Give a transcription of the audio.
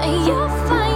You'll find